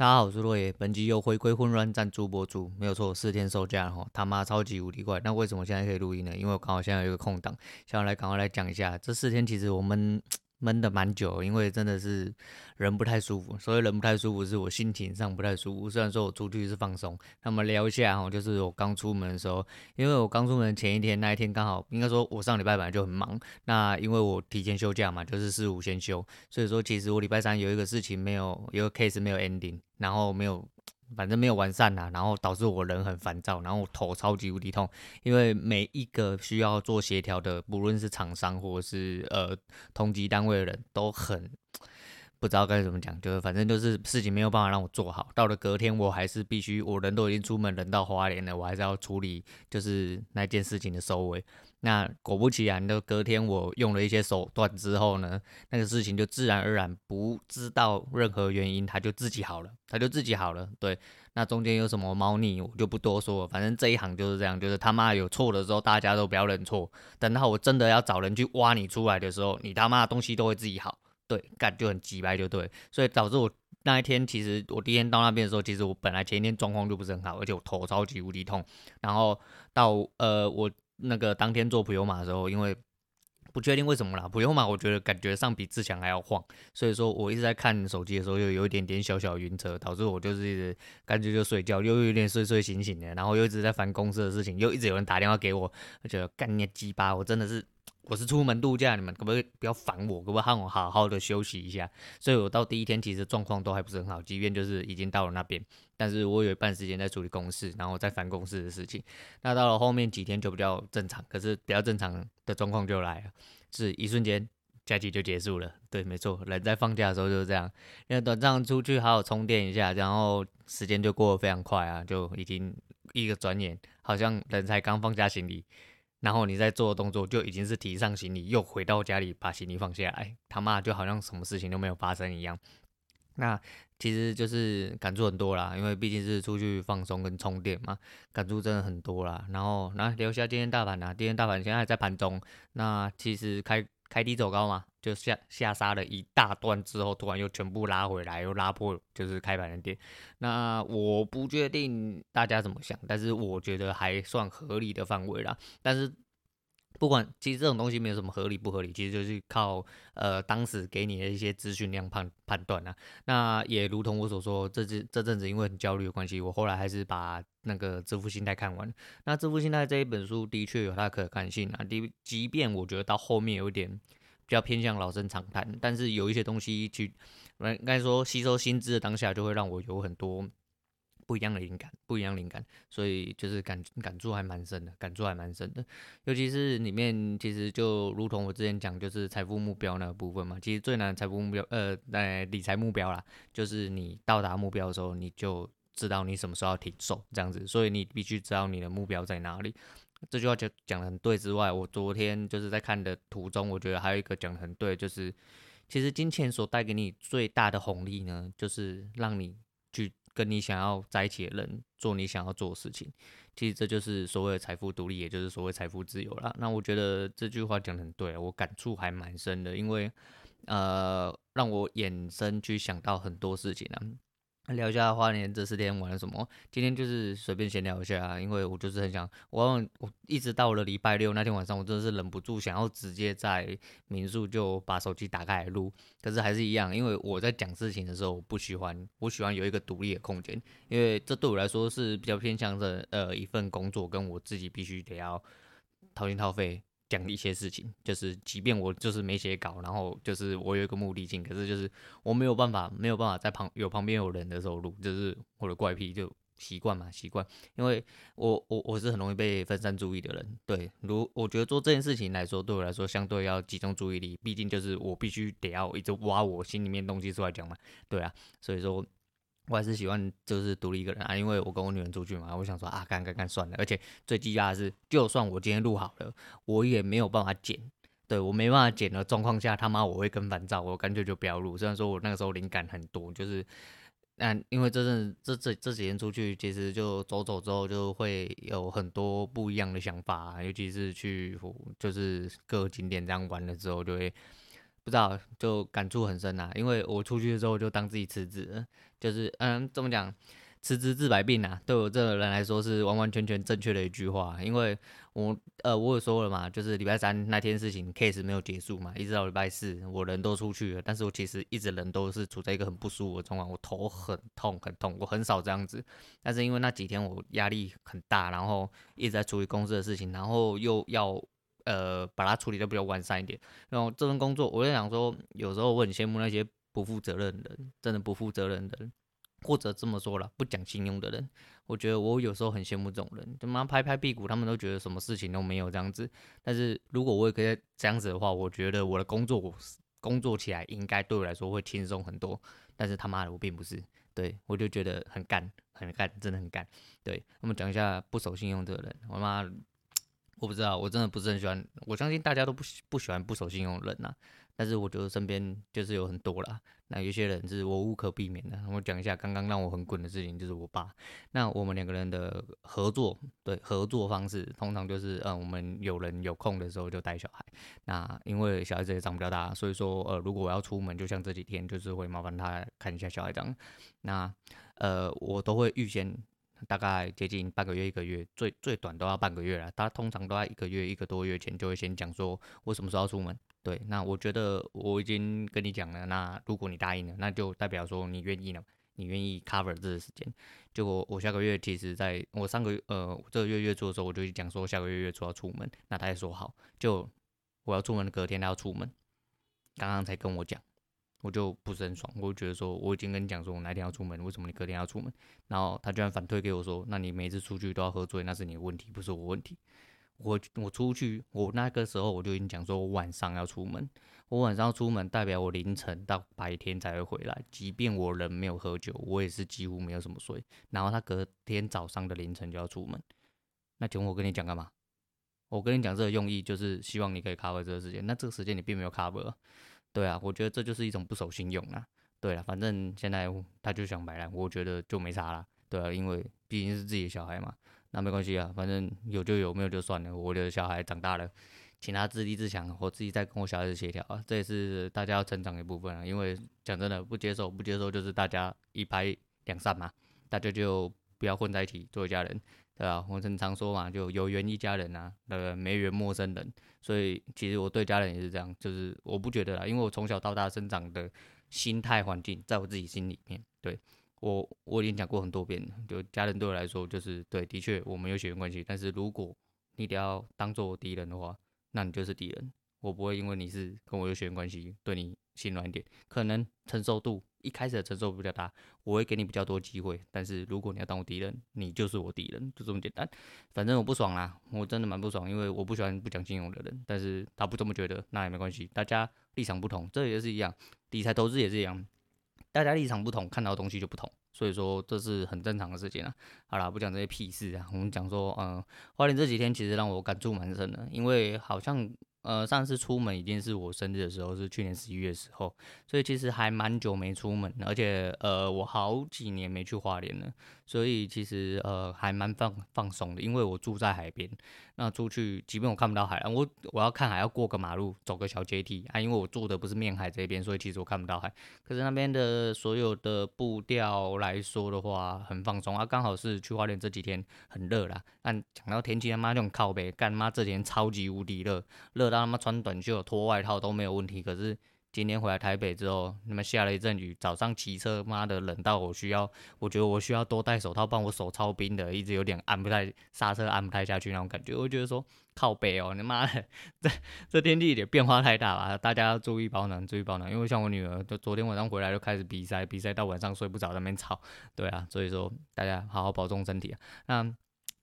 大家好，我是洛爷。本集又回归混乱赞助播出，没有错，四天收假哈，他妈超级无敌快。那为什么现在可以录音呢？因为我刚好现在有一个空档，想要来赶快来讲一下这四天，其实我们。闷的蛮久，因为真的是人不太舒服，所以人不太舒服是我心情上不太舒服。虽然说我出去是放松，那么聊一下哈，就是我刚出门的时候，因为我刚出门前一天那一天刚好，应该说我上礼拜本来就很忙，那因为我提前休假嘛，就是四五先休，所以说其实我礼拜三有一个事情没有，有一个 case 没有 ending，然后没有。反正没有完善呐，然后导致我人很烦躁，然后我头超级无敌痛，因为每一个需要做协调的，不论是厂商或者是呃同级单位的人都很不知道该怎么讲，就是反正就是事情没有办法让我做好。到了隔天，我还是必须，我人都已经出门，人到花莲了，我还是要处理就是那件事情的收尾。那果不其然的，隔天我用了一些手段之后呢，那个事情就自然而然不知道任何原因，它就自己好了，它就自己好了。对，那中间有什么猫腻，我就不多说了。反正这一行就是这样，就是他妈有错的时候，大家都不要认错。等到我真的要找人去挖你出来的时候，你他妈的东西都会自己好。对，干就很鸡掰就对。所以导致我那一天，其实我第一天到那边的时候，其实我本来前一天状况就不是很好，而且我头超级无敌痛。然后到呃我。那个当天做普悠马的时候，因为不确定为什么啦，普悠马我觉得感觉上比自强还要晃，所以说我一直在看手机的时候，又有一点点小小晕车，导致我就是一直干脆就睡觉，又有点睡睡醒醒的，然后又一直在烦公司的事情，又一直有人打电话给我，我觉得干你鸡巴，我真的是。我是出门度假，你们可不可以不要烦我？可不可以让我好好的休息一下？所以我到第一天其实状况都还不是很好，即便就是已经到了那边，但是我有一半时间在处理公事，然后在烦公事的事情。那到了后面几天就比较正常，可是比较正常的状况就来了，是一瞬间假期就结束了。对，没错，人在放假的时候就是这样，因为短暂出去好好充电一下，然后时间就过得非常快啊，就已经一个转眼，好像人才刚放下行李。然后你在做的动作就已经是提上行李，又回到家里把行李放下来，他妈就好像什么事情都没有发生一样。那其实就是感触很多啦，因为毕竟是出去放松跟充电嘛，感触真的很多啦。然后那留下今天大盘啊，今天大盘现在在盘中，那其实开。开低走高嘛，就下下杀了一大段之后，突然又全部拉回来，又拉破，就是开盘的点。那我不确定大家怎么想，但是我觉得还算合理的范围啦。但是不管，其实这种东西没有什么合理不合理，其实就是靠呃当时给你的一些资讯量判判断啊。那也如同我所说，这阵这阵子因为很焦虑的关系，我后来还是把。那个致富心态看完，那致富心态这一本书的确有它可看性啊。即即便我觉得到后面有点比较偏向老生常谈，但是有一些东西去，应该说吸收新知的当下，就会让我有很多不一样的灵感，不一样灵感，所以就是感感触还蛮深的，感触还蛮深的。尤其是里面其实就如同我之前讲，就是财富目标那个部分嘛，其实最难的财富目标，呃，在理财目标啦，就是你到达目标的时候，你就。知道你什么时候要停手，这样子，所以你必须知道你的目标在哪里。这句话就讲得很对之外，我昨天就是在看的途中，我觉得还有一个讲得很对，就是其实金钱所带给你最大的红利呢，就是让你去跟你想要在一起的人做你想要做的事情。其实这就是所谓的财富独立，也就是所谓财富自由啦。那我觉得这句话讲的很对，我感触还蛮深的，因为呃，让我衍生去想到很多事情啊。聊一下花莲这四天玩了什么？今天就是随便闲聊一下，啊因为我就是很想，我我一直到了礼拜六那天晚上，我真的是忍不住想要直接在民宿就把手机打开来录，可是还是一样，因为我在讲事情的时候，我不喜欢，我喜欢有一个独立的空间，因为这对我来说是比较偏向的呃一份工作，跟我自己必须得要掏心掏肺。讲一些事情，就是即便我就是没写稿，然后就是我有一个目的性，可是就是我没有办法，没有办法在旁有旁边有人的时候录，就是我的怪癖，就习惯嘛，习惯。因为我我我是很容易被分散注意的人，对，如我觉得做这件事情来说，对我来说相对要集中注意力，毕竟就是我必须得要一直挖我心里面东西出来讲嘛，对啊，所以说。我还是喜欢就是独立一个人啊，因为我跟我女人出去嘛，我想说啊，干干干算了。而且最惊讶的是，就算我今天录好了，我也没有办法剪。对，我没办法剪的状况下，他妈我会更烦躁，我干脆就不要录。虽然说我那个时候灵感很多，就是，但因为这阵这这这几天出去，其实就走走之后就会有很多不一样的想法，尤其是去就是各个景点这样玩了之后，就会。不知道就感触很深呐，因为我出去的时候就当自己辞职，就是嗯，怎么讲？辞职治百病啊，对我这个人来说是完完全全正确的一句话。因为我呃，我有说了嘛，就是礼拜三那天事情 case 没有结束嘛，一直到礼拜四我人都出去了，但是我其实一直人都是处在一个很不舒服的状况，我头很痛很痛，我很少这样子，但是因为那几天我压力很大，然后一直在处理公司的事情，然后又要呃把它处理得比较完善一点，然后这份工作我就想说，有时候我很羡慕那些不负责任的人，真的不负责任的人。或者这么说了，不讲信用的人，我觉得我有时候很羡慕这种人，他妈拍拍屁股，他们都觉得什么事情都没有这样子。但是如果我也可以这样子的话，我觉得我的工作工作起来应该对我来说会轻松很多。但是他妈的我并不是，对，我就觉得很干，很干，真的很干。对，我们讲一下不守信用的人，我妈，我不知道，我真的不是很喜欢。我相信大家都不喜不喜欢不守信用的人呐、啊。但是我觉得身边就是有很多啦，那有些人是我无可避免的。我讲一下刚刚让我很滚的事情，就是我爸。那我们两个人的合作，对合作方式，通常就是，嗯，我们有人有空的时候就带小孩。那因为小孩子也长比较大，所以说，呃，如果我要出门，就像这几天，就是会麻烦他看一下小孩这样。那，呃，我都会预先大概接近半个月、一个月，最最短都要半个月了。他通常都在一个月、一个多月前就会先讲说，我什么时候要出门。对，那我觉得我已经跟你讲了，那如果你答应了，那就代表说你愿意了，你愿意 cover 这个时间。就我我下个月其实在我上个月呃这个月月初的时候，我就讲说下个月月初要出门，那他也说好，就我要出门的隔天他要出门，刚刚才跟我讲，我就不是很爽，我就觉得说我已经跟你讲说我哪天要出门，为什么你隔天要出门？然后他居然反推给我说，那你每次出去都要喝醉，那是你的问题，不是我问题。我我出去，我那个时候我就已经讲说，我晚上要出门，我晚上要出门，代表我凌晨到白天才会回来。即便我人没有喝酒，我也是几乎没有什么睡。然后他隔天早上的凌晨就要出门，那请问我跟你讲干嘛？我跟你讲这个用意就是希望你可以 cover 这个时间，那这个时间你并没有 cover。对啊，我觉得这就是一种不守信用啊。对啊，反正现在他就想摆烂，我觉得就没啥了。对啊，因为毕竟是自己的小孩嘛。那没关系啊，反正有就有，没有就算了。我的小孩长大了，请他自立自强，我自己再跟我小孩子协调啊，这也是大家要成长的一部分啊。因为讲真的，不接受不接受就是大家一拍两散嘛，大家就不要混在一起做一家人，对吧？我经常说嘛，就有缘一家人啊，呃，没缘陌生人。所以其实我对家人也是这样，就是我不觉得啦，因为我从小到大生长的心态环境，在我自己心里面，对。我我已经讲过很多遍了，就家人对我来说就是对，的确我们有血缘关系。但是如果你得要当做我敌人的话，那你就是敌人。我不会因为你是跟我有血缘关系，对你心软一点。可能承受度一开始的承受比较大，我会给你比较多机会。但是如果你要当我敌人，你就是我敌人，就这么简单。反正我不爽啦，我真的蛮不爽，因为我不喜欢不讲信用的人。但是他不这么觉得，那也没关系，大家立场不同，这也是一样，理财投资也是一样。大家立场不同，看到的东西就不同，所以说这是很正常的事情啊。好啦，不讲这些屁事啊，我们讲说，嗯，花莲这几天其实让我感触蛮深的，因为好像。呃，上次出门已经是我生日的时候，是去年十一月的时候，所以其实还蛮久没出门，而且呃，我好几年没去花莲了，所以其实呃还蛮放放松的，因为我住在海边，那出去即便我看不到海，我我要看海要过个马路，走个小阶梯啊，因为我住的不是面海这边，所以其实我看不到海，可是那边的所有的步调来说的话，很放松啊，刚好是去花莲这几天很热啦，但讲到天气他妈这种靠北，干妈这几天超级无敌热，热。让他们穿短袖、脱外套都没有问题。可是今天回来台北之后，那么下了一阵雨，早上骑车，妈的冷到我需要，我觉得我需要多戴手套，不然我手超冰的，一直有点按不太刹车，按不太下去那种感觉。我觉得说靠北哦，你妈的，这这天气也变化太大了，大家要注意保暖，注意保暖。因为像我女儿，就昨天晚上回来就开始比赛，比赛到晚上睡不着，那边吵。对啊，所以说大家好好保重身体啊。那。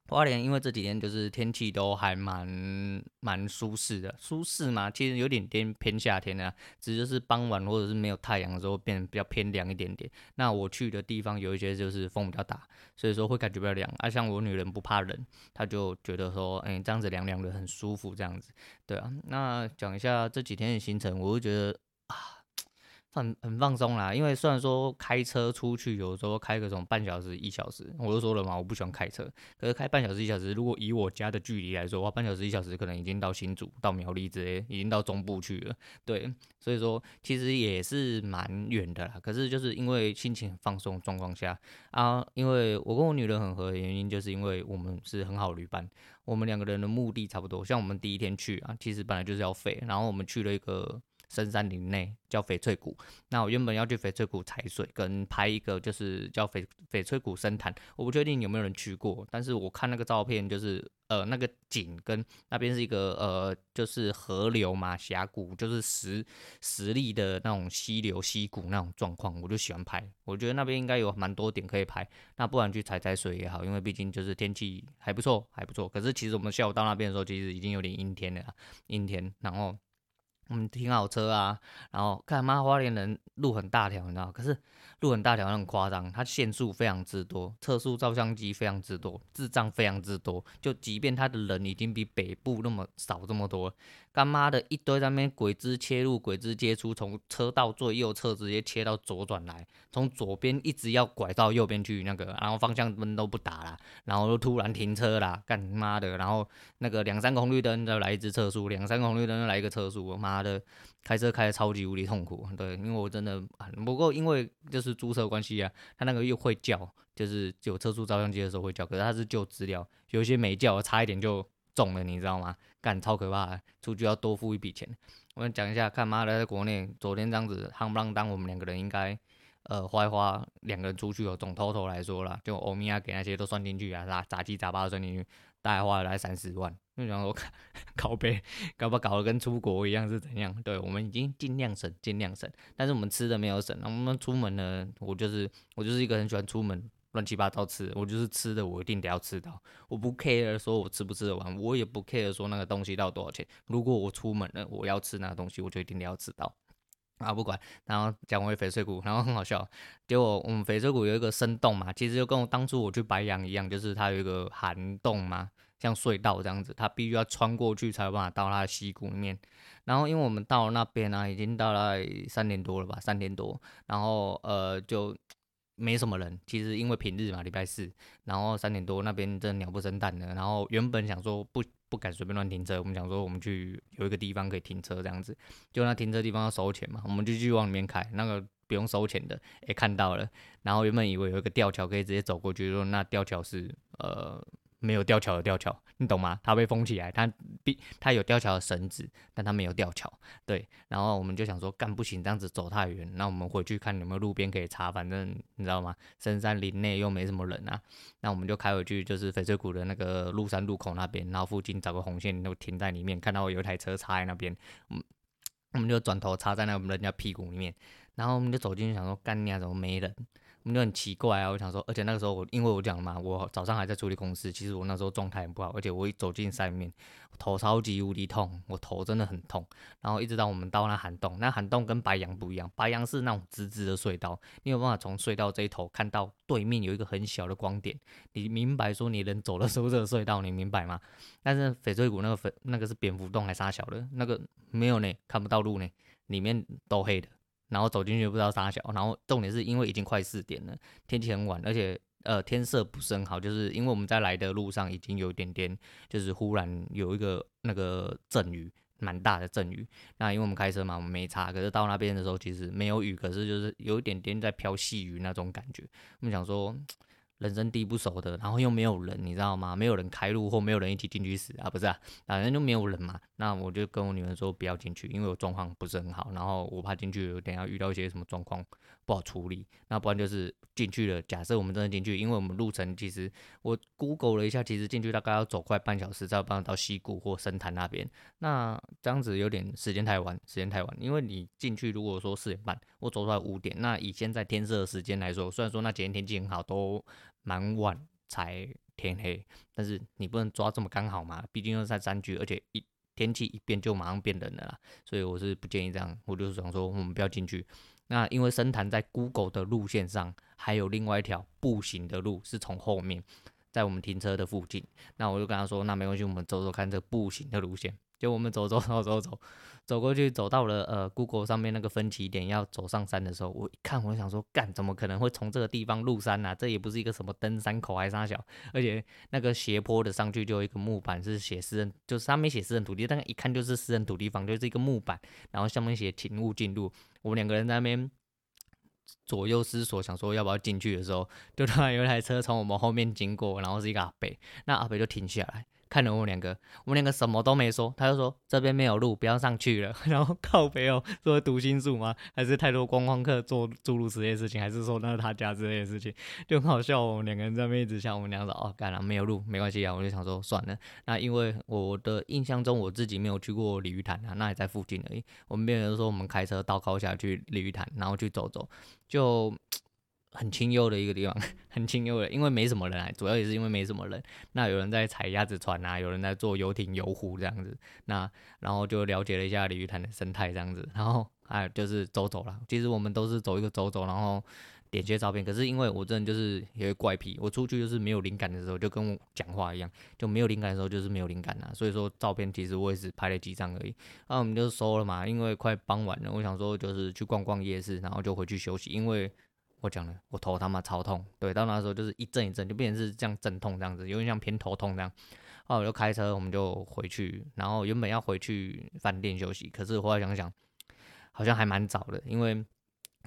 花莲因为这几天就是天气都还蛮蛮舒适的，舒适嘛，其实有点偏偏夏天啊，只是就是傍晚或者是没有太阳的时候变比较偏凉一点点。那我去的地方有一些就是风比较大，所以说会感觉比较凉。啊，像我女人不怕冷，她就觉得说，哎、欸，这样子凉凉的很舒服，这样子。对啊，那讲一下这几天的行程，我就觉得啊。很很放松啦，因为虽然说开车出去有时候开个什么半小时一小时，我就说了嘛，我不喜欢开车。可是开半小时一小时，如果以我家的距离来说，哇，半小时一小时可能已经到新竹、到苗栗之类，已经到中部去了。对，所以说其实也是蛮远的啦。可是就是因为心情很放松状况下啊，因为我跟我女人很合的原因，就是因为我们是很好旅伴，我们两个人的目的差不多。像我们第一天去啊，其实本来就是要废，然后我们去了一个。深山林内叫翡翠谷，那我原本要去翡翠谷踩水，跟拍一个就是叫翡翡翠谷深潭，我不确定有没有人去过，但是我看那个照片，就是呃那个景跟那边是一个呃就是河流嘛峡谷，就是实实力的那种溪流溪谷那种状况，我就喜欢拍，我觉得那边应该有蛮多点可以拍，那不然去踩踩水也好，因为毕竟就是天气还不错还不错，可是其实我们下午到那边的时候，其实已经有点阴天了，阴天，然后。我们停好车啊，然后看妈花莲人路很大条，你知道？可是路很大条很夸张，它限速非常之多，测速照相机非常之多，智障非常之多。就即便它的人已经比北部那么少这么多，干妈的一堆在那边鬼子切入、鬼子接出，从车道最右侧直接切到左转来，从左边一直要拐到右边去那个，然后方向灯都不打了，然后就突然停车了，干妈的，然后那个两三个红绿灯再来一次测速，两三个红绿灯再来一个测速，我妈。的开车开的超级无敌痛苦，对，因为我真的不过因为就是租车关系啊，他那个又会叫，就是有测速照相机的时候会叫，可是他是旧资料，有些没叫，差一点就中了，你知道吗？干超可怕，出去要多付一笔钱。我们讲一下，看妈的在国内昨天这样子夯不啷当，我们两个人应该呃花一花两个人出去哦，总偷偷来说啦，就欧米亚给那些都算进去啊，杂杂七杂八都算进去，大概花了来三十万。就想说 靠北，搞不搞得跟出国一样是怎样？对，我们已经尽量省，尽量省，但是我们吃的没有省。我们出门呢，我就是我就是一个很喜欢出门乱七八糟吃，我就是吃的我一定得要吃到，我不 care 说我吃不吃得完，我也不 care 说那个东西到多少钱。如果我出门了，我要吃那个东西，我就一定得要吃到。啊，不管，然后讲回翡翠谷，然后很好笑，结果我们翡翠谷有一个深洞嘛，其实就跟我当初我去白羊一样，就是它有一个涵洞嘛。像隧道这样子，它必须要穿过去才有办法到他的溪谷里面。然后，因为我们到了那边呢、啊，已经到了三点多了吧，三点多。然后，呃，就没什么人。其实因为平日嘛，礼拜四。然后三点多那边真的鸟不生蛋的。然后原本想说不不敢随便乱停车，我们想说我们去有一个地方可以停车这样子。就那停车地方要收钱嘛，我们就继续往里面开。那个不用收钱的，也看到了。然后原本以为有一个吊桥可以直接走过去，说那吊桥是呃。没有吊桥的吊桥，你懂吗？它被封起来，它必它有吊桥的绳子，但它没有吊桥。对，然后我们就想说，干不行，这样子走太远，那我们回去看有没有路边可以插，反正你知道吗？深山林内又没什么人啊，那我们就开回去，就是翡翠谷的那个麓山路口那边，然后附近找个红线，都停在里面，看到有一台车插在那边，嗯，我们就转头插在那个人家屁股里面，然后我们就走进去，想说，干你啊，怎么没人？那很奇怪啊，我想说，而且那个时候我因为我讲嘛，我早上还在处理公司，其实我那时候状态很不好，而且我一走进山里面，头超级无敌痛，我头真的很痛。然后一直到我们到那涵洞，那涵洞跟白杨不一样，白杨是那种直直的隧道，你有办法从隧道这一头看到对面有一个很小的光点，你明白说你人走的时候 这个隧道，你明白吗？但是翡翠谷那个粉那个是蝙蝠洞还是啥小的，那个没有呢，看不到路呢，里面都黑的。然后走进去不知道啥小，然后重点是因为已经快四点了，天气很晚，而且呃天色不是很好，就是因为我们在来的路上已经有一点点，就是忽然有一个那个阵雨，蛮大的阵雨。那因为我们开车嘛，我们没查，可是到那边的时候其实没有雨，可是就是有一点点在飘细雨那种感觉。我们想说。人生地不熟的，然后又没有人，你知道吗？没有人开路或没有人一起进去死啊？不是啊，反正就没有人嘛。那我就跟我女儿说不要进去，因为我状况不是很好，然后我怕进去有点要遇到一些什么状况不好处理。那不然就是进去了，假设我们真的进去，因为我们路程其实我 Google 了一下，其实进去大概要走快半小时才有办法到溪谷或深潭那边。那这样子有点时间太晚，时间太晚，因为你进去如果说四点半，我走出来五点，那以现在天色的时间来说，虽然说那几天天气很好，都。蛮晚才天黑，但是你不能抓这么刚好嘛，毕竟又是在山区，而且一天气一变就马上变冷了啦，所以我是不建议这样。我就是想说，我们不要进去。那因为深潭在 Google 的路线上还有另外一条步行的路，是从后面，在我们停车的附近。那我就跟他说，那没关系，我们走走看这步行的路线。就我们走走走走走走过去，走到了呃 Google 上面那个分歧点，要走上山的时候，我一看，我想说，干，怎么可能会从这个地方入山啊？这也不是一个什么登山口，还是啥小，而且那个斜坡的上去就有一个木板，是写私人，就是上面写私人土地，但一看就是私人土地方，就是一个木板，然后上面写请勿进入。我们两个人在那边左右思索，想说要不要进去的时候，就突然有一台车从我们后面经过，然后是一个阿北，那阿北就停下来。看了我们两个，我们两个什么都没说，他就说这边没有路，不要上去了。然后靠北哦，说读心术吗？还是太多观光客做诸如此类事情？还是说那是他家之类的事情？就很好笑。我们两个人在那边一直笑，我们两个说哦，干了没有路，没关系啊。我就想说算了。那因为我的印象中我自己没有去过鲤鱼潭啊，那也在附近而已。我们别人说我们开车到高下去鲤鱼潭，然后去走走，就。很清幽的一个地方，很清幽的，因为没什么人来，主要也是因为没什么人。那有人在踩鸭子船啊，有人在坐游艇游湖这样子。那然后就了解了一下鲤鱼潭的生态这样子。然后还有就是走走了，其实我们都是走一个走走，然后点些照片。可是因为我真的就是有个怪癖，我出去就是没有灵感的时候，就跟我讲话一样，就没有灵感的时候就是没有灵感啊。所以说照片其实我也是拍了几张而已。那我们就收了嘛，因为快傍晚了，我想说就是去逛逛夜市，然后就回去休息，因为。我讲了，我头他妈超痛，对，到那时候就是一阵一阵，就变成是这样阵痛这样子，有点像偏头痛这样。后来我就开车，我们就回去，然后原本要回去饭店休息，可是后来想想，好像还蛮早的，因为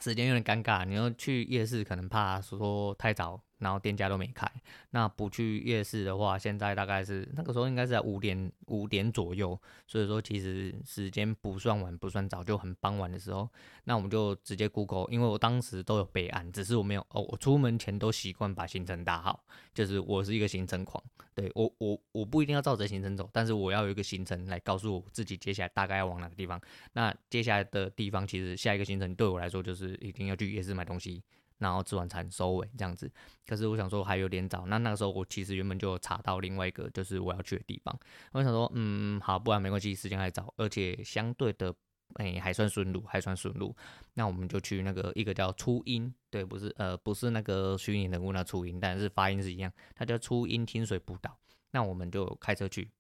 时间有点尴尬，你要去夜市，可能怕说太早。然后店家都没开，那不去夜市的话，现在大概是那个时候应该是在五点五点左右，所以说其实时间不算晚不算早，就很傍晚的时候，那我们就直接 Google，因为我当时都有备案，只是我没有哦，我出门前都习惯把行程打好，就是我是一个行程狂，对，我我我不一定要照着行程走，但是我要有一个行程来告诉我自己接下来大概要往哪个地方，那接下来的地方其实下一个行程对我来说就是一定要去夜市买东西。然后吃完餐收尾这样子，可是我想说还有点早。那那个时候我其实原本就查到另外一个就是我要去的地方。我想说，嗯，好，不然没关系，时间还早，而且相对的，哎，还算顺路，还算顺路。那我们就去那个一个叫初音，对，不是，呃，不是那个虚拟人物那初音，但是发音是一样，它叫初音清水步道。那我们就开车去。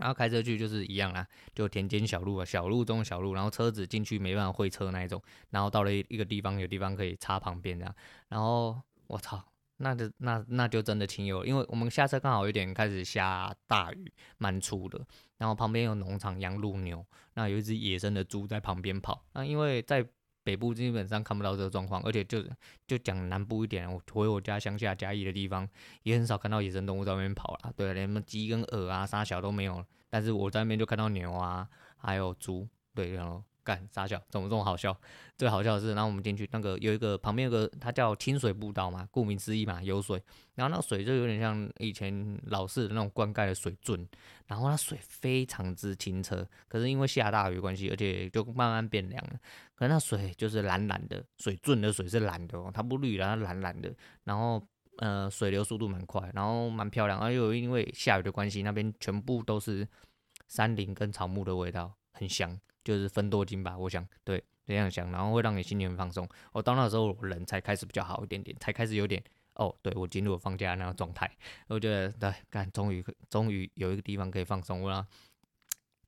然后开车去就是一样啦，就田间小路啊，小路中小路，然后车子进去没办法会车那一种，然后到了一个地方，有地方可以插旁边这样，然后我操，那就那那就真的挺有，因为我们下车刚好有点开始下大雨，蛮粗的，然后旁边有农场养鹿牛，那有一只野生的猪在旁边跑，那因为在。北部基本上看不到这个状况，而且就就讲南部一点，我回我家乡下嘉义的地方，也很少看到野生动物在外面跑了。对，连什么鸡跟鹅啊、啥小都没有。但是我在那边就看到牛啊，还有猪。对，然后。干傻笑，怎么这么好笑？最好笑的是，然后我们进去那个有一个旁边有个，它叫清水步道嘛，顾名思义嘛，有水。然后那个水就有点像以前老式的那种灌溉的水圳，然后那水非常之清澈。可是因为下大雨关系，而且就慢慢变凉了。可是那水就是蓝蓝的，水圳的水是蓝的哦，它不绿然后蓝蓝的。然后呃，水流速度蛮快，然后蛮漂亮。而又因为下雨的关系，那边全部都是山林跟草木的味道，很香。就是分多金吧，我想对这样想，然后会让你心情很放松。我到那时候人才开始比较好一点点，才开始有点哦，对我进入放假那个状态。我觉得对，干终于终于有一个地方可以放松了。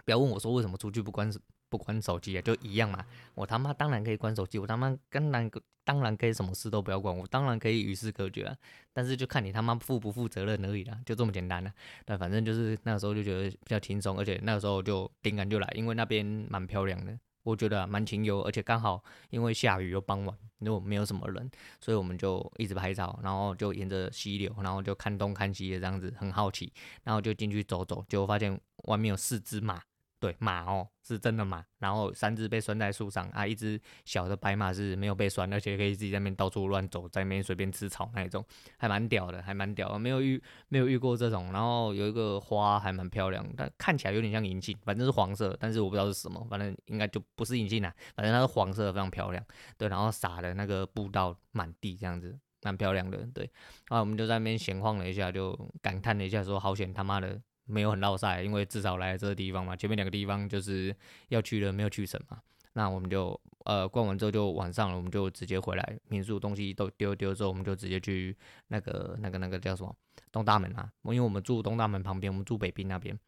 不要问我说为什么出去不关不关手机啊，就一样嘛。我他妈当然可以关手机，我他妈当然当然可以什么事都不要管，我当然可以与世隔绝啊。但是就看你他妈负不负责任而已啦，就这么简单了。但反正就是那个时候就觉得比较轻松，而且那个时候就灵感就来，因为那边蛮漂亮的，我觉得蛮清幽，而且刚好因为下雨又傍晚，又没有什么人，所以我们就一直拍照，然后就沿着溪流，然后就看东看西的这样子，很好奇，然后就进去走走，结果发现外面有四只马。对马哦，是真的马，然后三只被拴在树上啊，一只小的白马是没有被拴，而且可以自己在那边到处乱走，在那边随便吃草那一种，还蛮屌的，还蛮屌的，没有遇没有遇过这种。然后有一个花还蛮漂亮，但看起来有点像银杏，反正是黄色，但是我不知道是什么，反正应该就不是银杏啦，反正它是黄色，非常漂亮。对，然后撒的那个步道满地这样子，蛮漂亮的。对，然后我们就在那边闲晃了一下，就感叹了一下，说好险他妈的。没有很绕塞，因为至少来这个地方嘛，前面两个地方就是要去的没有去成嘛。那我们就呃逛完之后就晚上了，我们就直接回来民宿，东西都丢丢之后，我们就直接去那个那个那个叫什么东大门啊？因为我们住东大门旁边，我们住北滨那边。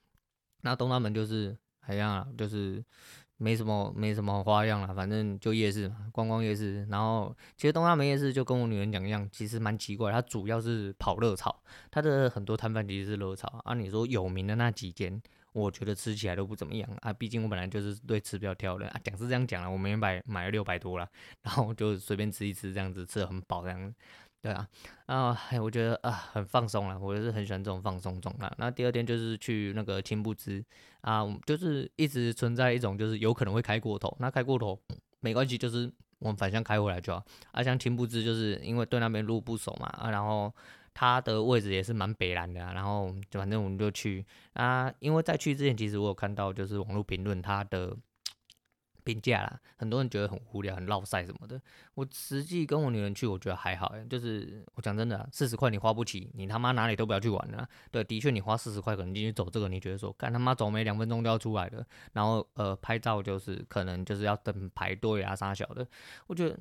那东大门就是还一样啊，就是没什么没什么花样了，反正就夜市嘛，逛逛夜市。然后其实东大门夜市就跟我女人讲一样，其实蛮奇怪，它主要是跑热炒，它的很多摊贩其实是热炒啊。你说有名的那几间，我觉得吃起来都不怎么样啊。毕竟我本来就是对吃比较挑的啊，讲是这样讲了，我每天买买了六百多了，然后就随便吃一吃，这样子吃的很饱这样。对啊，啊，我觉得啊很放松了，我就是很喜欢这种放松状态。那第二天就是去那个青布支啊，就是一直存在一种就是有可能会开过头，那开过头没关系，就是我们反向开回来就好。啊，像青布支就是因为对那边路不熟嘛，啊，然后它的位置也是蛮北南的，啊，然后就反正我们就去啊，因为在去之前其实我有看到就是网络评论它的。评价啦，很多人觉得很无聊、很落塞什么的。我实际跟我女人去，我觉得还好，就是我讲真的，四十块你花不起，你他妈哪里都不要去玩了。对，的确你花四十块可能进去走这个，你觉得说干他妈走没两分钟就要出来了。然后呃拍照就是可能就是要等排队啊啥小的，我觉得。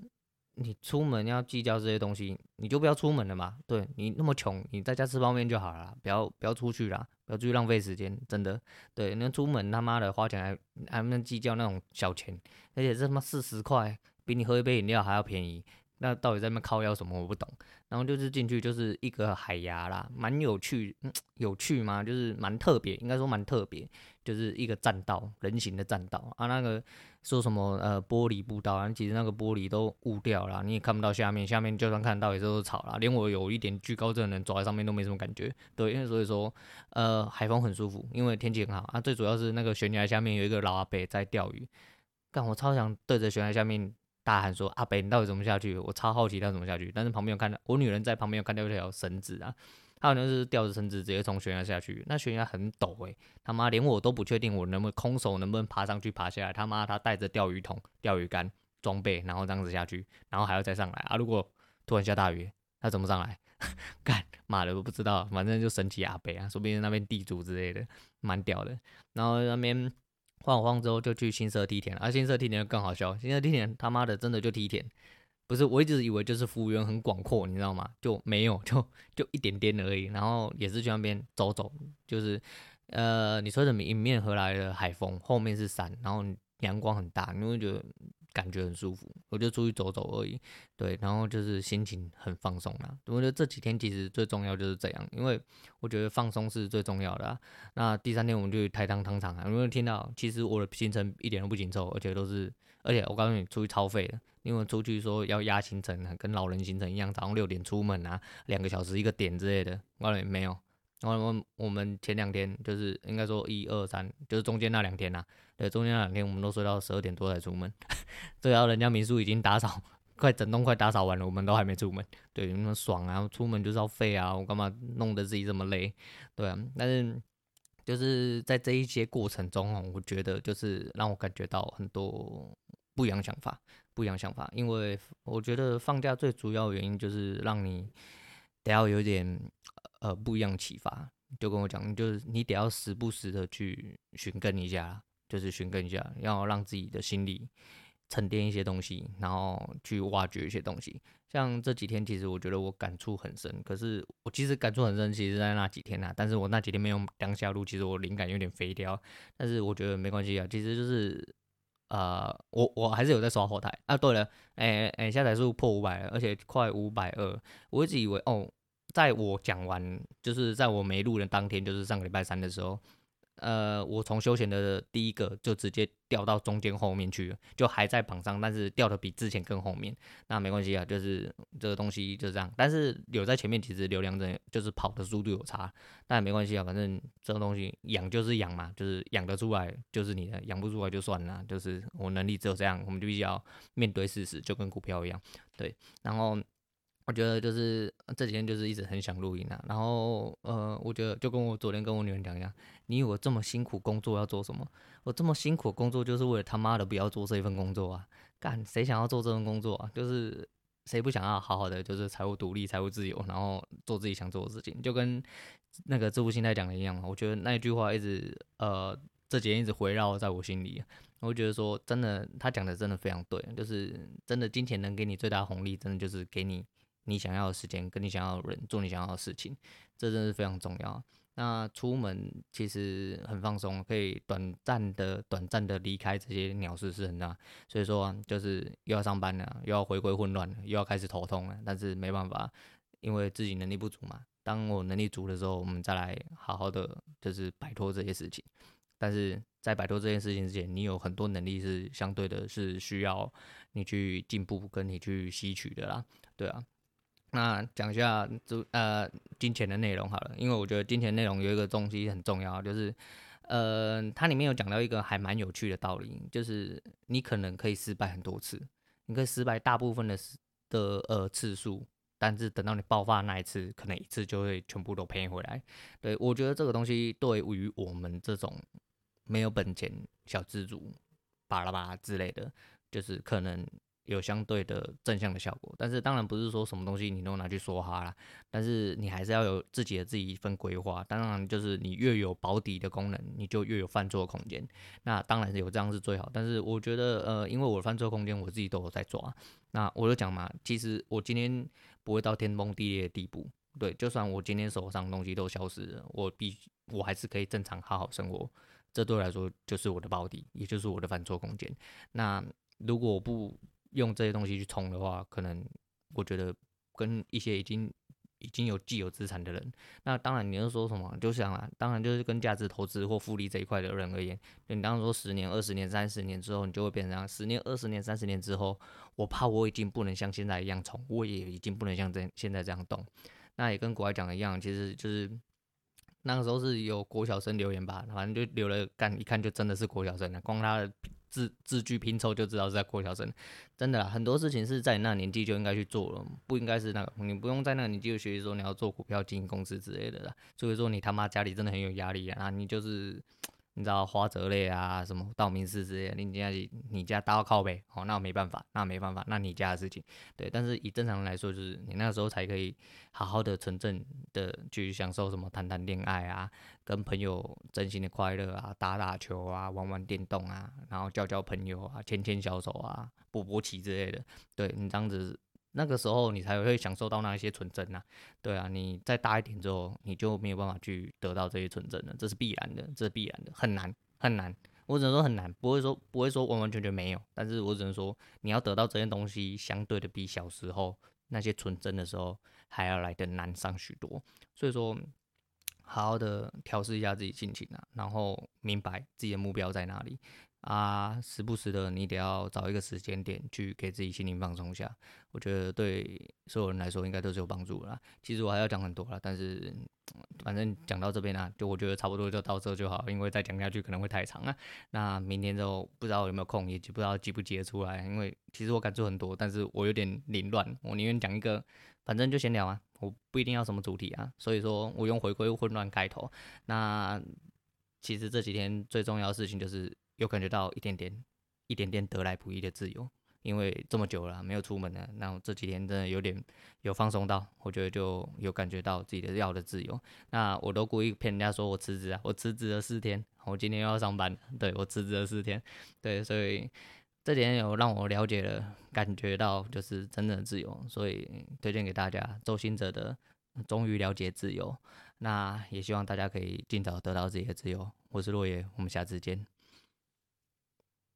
你出门要计较这些东西，你就不要出门了嘛。对，你那么穷，你在家吃泡面就好了，不要不要出去啦，不要出去浪费时间，真的。对，那出门他妈的花钱还还能计较那种小钱，而且这他妈四十块，比你喝一杯饮料还要便宜。那到底在那靠要什么？我不懂。然后就是进去就是一个海牙啦，蛮有趣，嗯，有趣吗？就是蛮特别，应该说蛮特别，就是一个栈道，人行的栈道啊。那个说什么呃玻璃步道啊，其实那个玻璃都雾掉了，你也看不到下面，下面就算看到也是都是草啦。连我有一点惧高症的人走在上面都没什么感觉。对，因为所以说呃海风很舒服，因为天气很好啊。最主要是那个悬崖下面有一个老阿伯在钓鱼，干我超想对着悬崖下面。大喊说：“阿北，你到底怎么下去？我超好奇他怎么下去。但是旁边有看到我女人在旁边有看到一条绳子啊，他好像是吊着绳子直接从悬崖下去。那悬崖很陡诶、他妈连我都不确定我能不能空手能不能爬上去爬下来。他妈他带着钓鱼桶、钓鱼竿装备，然后这样子下去，然后还要再上来啊！如果突然下大雨，他怎么上来？干妈的我不知道，反正就神奇阿北啊，说不定那边地主之类的，蛮屌的。然后那边。”晃晃之后就去新社梯田，而、啊、新社梯田更好笑，新社梯田他妈的真的就梯田，不是我一直以为就是服务员很广阔，你知道吗？就没有，就就一点点而已。然后也是去那边走走，就是呃，你说的迎面而来的海风，后面是山，然后阳光很大，你会觉得。感觉很舒服，我就出去走走而已，对，然后就是心情很放松啦。我觉得这几天其实最重要就是这样，因为我觉得放松是最重要的。那第三天我们就去台糖糖厂啊，有没有听到？其实我的行程一点都不紧凑，而且都是，而且我告诉你，出去超费的，因为出去说要压行程啊，跟老人行程一样，早上六点出门啊，两个小时一个点之类的，我告诉你没有。然后我我们前两天就是应该说一二三，就是中间那两天呐、啊，对，中间两天我们都睡到十二点多才出门，对啊，人家民宿已经打扫，快整栋快打扫完了，我们都还没出门，对，那么爽啊，出门就是要废啊，我干嘛弄得自己这么累，对啊，但是就是在这一些过程中哦，我觉得就是让我感觉到很多不一样想法，不一样想法，因为我觉得放假最主要原因就是让你得要有点。呃，不一样启发，就跟我讲，就是你得要时不时的去寻根一下，就是寻根一下，要让自己的心里沉淀一些东西，然后去挖掘一些东西。像这几天，其实我觉得我感触很深，可是我其实感触很深，其实在那几天啊，但是我那几天没有当下录，其实我灵感有点飞掉，但是我觉得没关系啊，其实就是，呃，我我还是有在刷后台啊。对了，哎哎，下载数破五百了，而且快五百二，我一直以为哦。在我讲完，就是在我没录的当天，就是上个礼拜三的时候，呃，我从休闲的第一个就直接掉到中间后面去了，就还在榜上，但是掉的比之前更后面。那没关系啊，就是这个东西就这样。但是有在前面，其实流量真就是跑的速度有差，但没关系啊，反正这个东西养就是养嘛，就是养得出来就是你的，养不出来就算了，就是我能力只有这样，我们就必须要面对事实，就跟股票一样，对，然后。我觉得就是这几天就是一直很想录音啊，然后呃，我觉得就跟我昨天跟我女人讲一样，你以为我这么辛苦工作要做什么？我这么辛苦工作就是为了他妈的不要做这一份工作啊！干，谁想要做这份工作啊？就是谁不想要好好的就是财务独立、财务自由，然后做自己想做的事情？就跟那个致富心态讲的一样嘛。我觉得那一句话一直呃这几天一直围绕在我心里。我觉得说真的，他讲的真的非常对，就是真的金钱能给你最大红利，真的就是给你。你想要的时间，跟你想要的人做你想要的事情，这真是非常重要。那出门其实很放松，可以短暂的、短暂的离开这些鸟事是很大。所以说，就是又要上班了，又要回归混乱了，又要开始头痛了。但是没办法，因为自己能力不足嘛。当我能力足的时候，我们再来好好的，就是摆脱这些事情。但是在摆脱这件事情之前，你有很多能力是相对的，是需要你去进步，跟你去吸取的啦，对啊。那讲一下就呃金钱的内容好了，因为我觉得金钱内容有一个东西很重要，就是呃它里面有讲到一个还蛮有趣的道理，就是你可能可以失败很多次，你可以失败大部分的的呃次数，但是等到你爆发那一次，可能一次就会全部都赔回来。对，我觉得这个东西对于我们这种没有本钱小资族，巴拉巴拉之类的，就是可能。有相对的正向的效果，但是当然不是说什么东西你都拿去说哈啦，但是你还是要有自己的自己一份规划。当然就是你越有保底的功能，你就越有犯错的空间。那当然是有这样是最好，但是我觉得呃，因为我的犯错空间我自己都有在抓。那我就讲嘛，其实我今天不会到天崩地裂的地步，对，就算我今天手上的东西都消失了，我必我还是可以正常好好生活。这对我来说就是我的保底，也就是我的犯错空间。那如果我不用这些东西去冲的话，可能我觉得跟一些已经已经有既有资产的人，那当然你要说什么，就想啊，当然就是跟价值投资或复利这一块的人而言，你当说十年、二十年、三十年之后，你就会变成这样。十年、二十年、三十年之后，我怕我已经不能像现在一样冲，我也已经不能像这现在这样动。那也跟国外讲的一样，其实就是那个时候是有国小生留言吧，反正就留了，干一看就真的是国小生了，光他的。字字句拼凑就知道是在过桥生，真的，很多事情是在那年纪就应该去做了，不应该是那个，你不用在那个年纪就学习说你要做股票经营公司之类的啦。所以说你他妈家里真的很有压力啊，你就是。你知道花泽类啊，什么道明寺之类的，你家你家搭靠北，哦，那没办法，那没办法，那你家的事情，对。但是以正常人来说，就是你那时候才可以好好的纯正的去享受什么谈谈恋爱啊，跟朋友真心的快乐啊，打打球啊，玩玩电动啊，然后交交朋友啊，牵牵小手啊，补补棋之类的，对你这样子。那个时候你才会享受到那一些纯真呐，对啊，你再大一点之后，你就没有办法去得到这些纯真了，这是必然的，这是必然的，很难很难，我只能说很难，不会说不会说完完全全没有，但是我只能说你要得到这些东西，相对的比小时候那些纯真的时候还要来的难上许多，所以说好好的调试一下自己心情啊，然后明白自己的目标在哪里。啊，时不时的你得要找一个时间点去给自己心灵放松一下，我觉得对所有人来说应该都是有帮助的啦。其实我还要讲很多啦，但是反正讲到这边呢，就我觉得差不多就到这就好，因为再讲下去可能会太长啊。那明天之后不知道有没有空，也不知道接不接得出来，因为其实我感触很多，但是我有点凌乱，我宁愿讲一个，反正就闲聊啊，我不一定要什么主题啊，所以说我用回归混乱开头。那其实这几天最重要的事情就是。有感觉到一点点、一点点得来不易的自由，因为这么久了没有出门了，那我这几天真的有点有放松到，我觉得就有感觉到自己的要的自由。那我都故意骗人家说我辞职啊，我辞职了四天，我今天又要上班，对，我辞职了四天，对，所以这点有让我了解了，感觉到就是真正的自由，所以推荐给大家周兴哲的《终于了解自由》，那也希望大家可以尽早得到自己的自由。我是洛爷，我们下次见。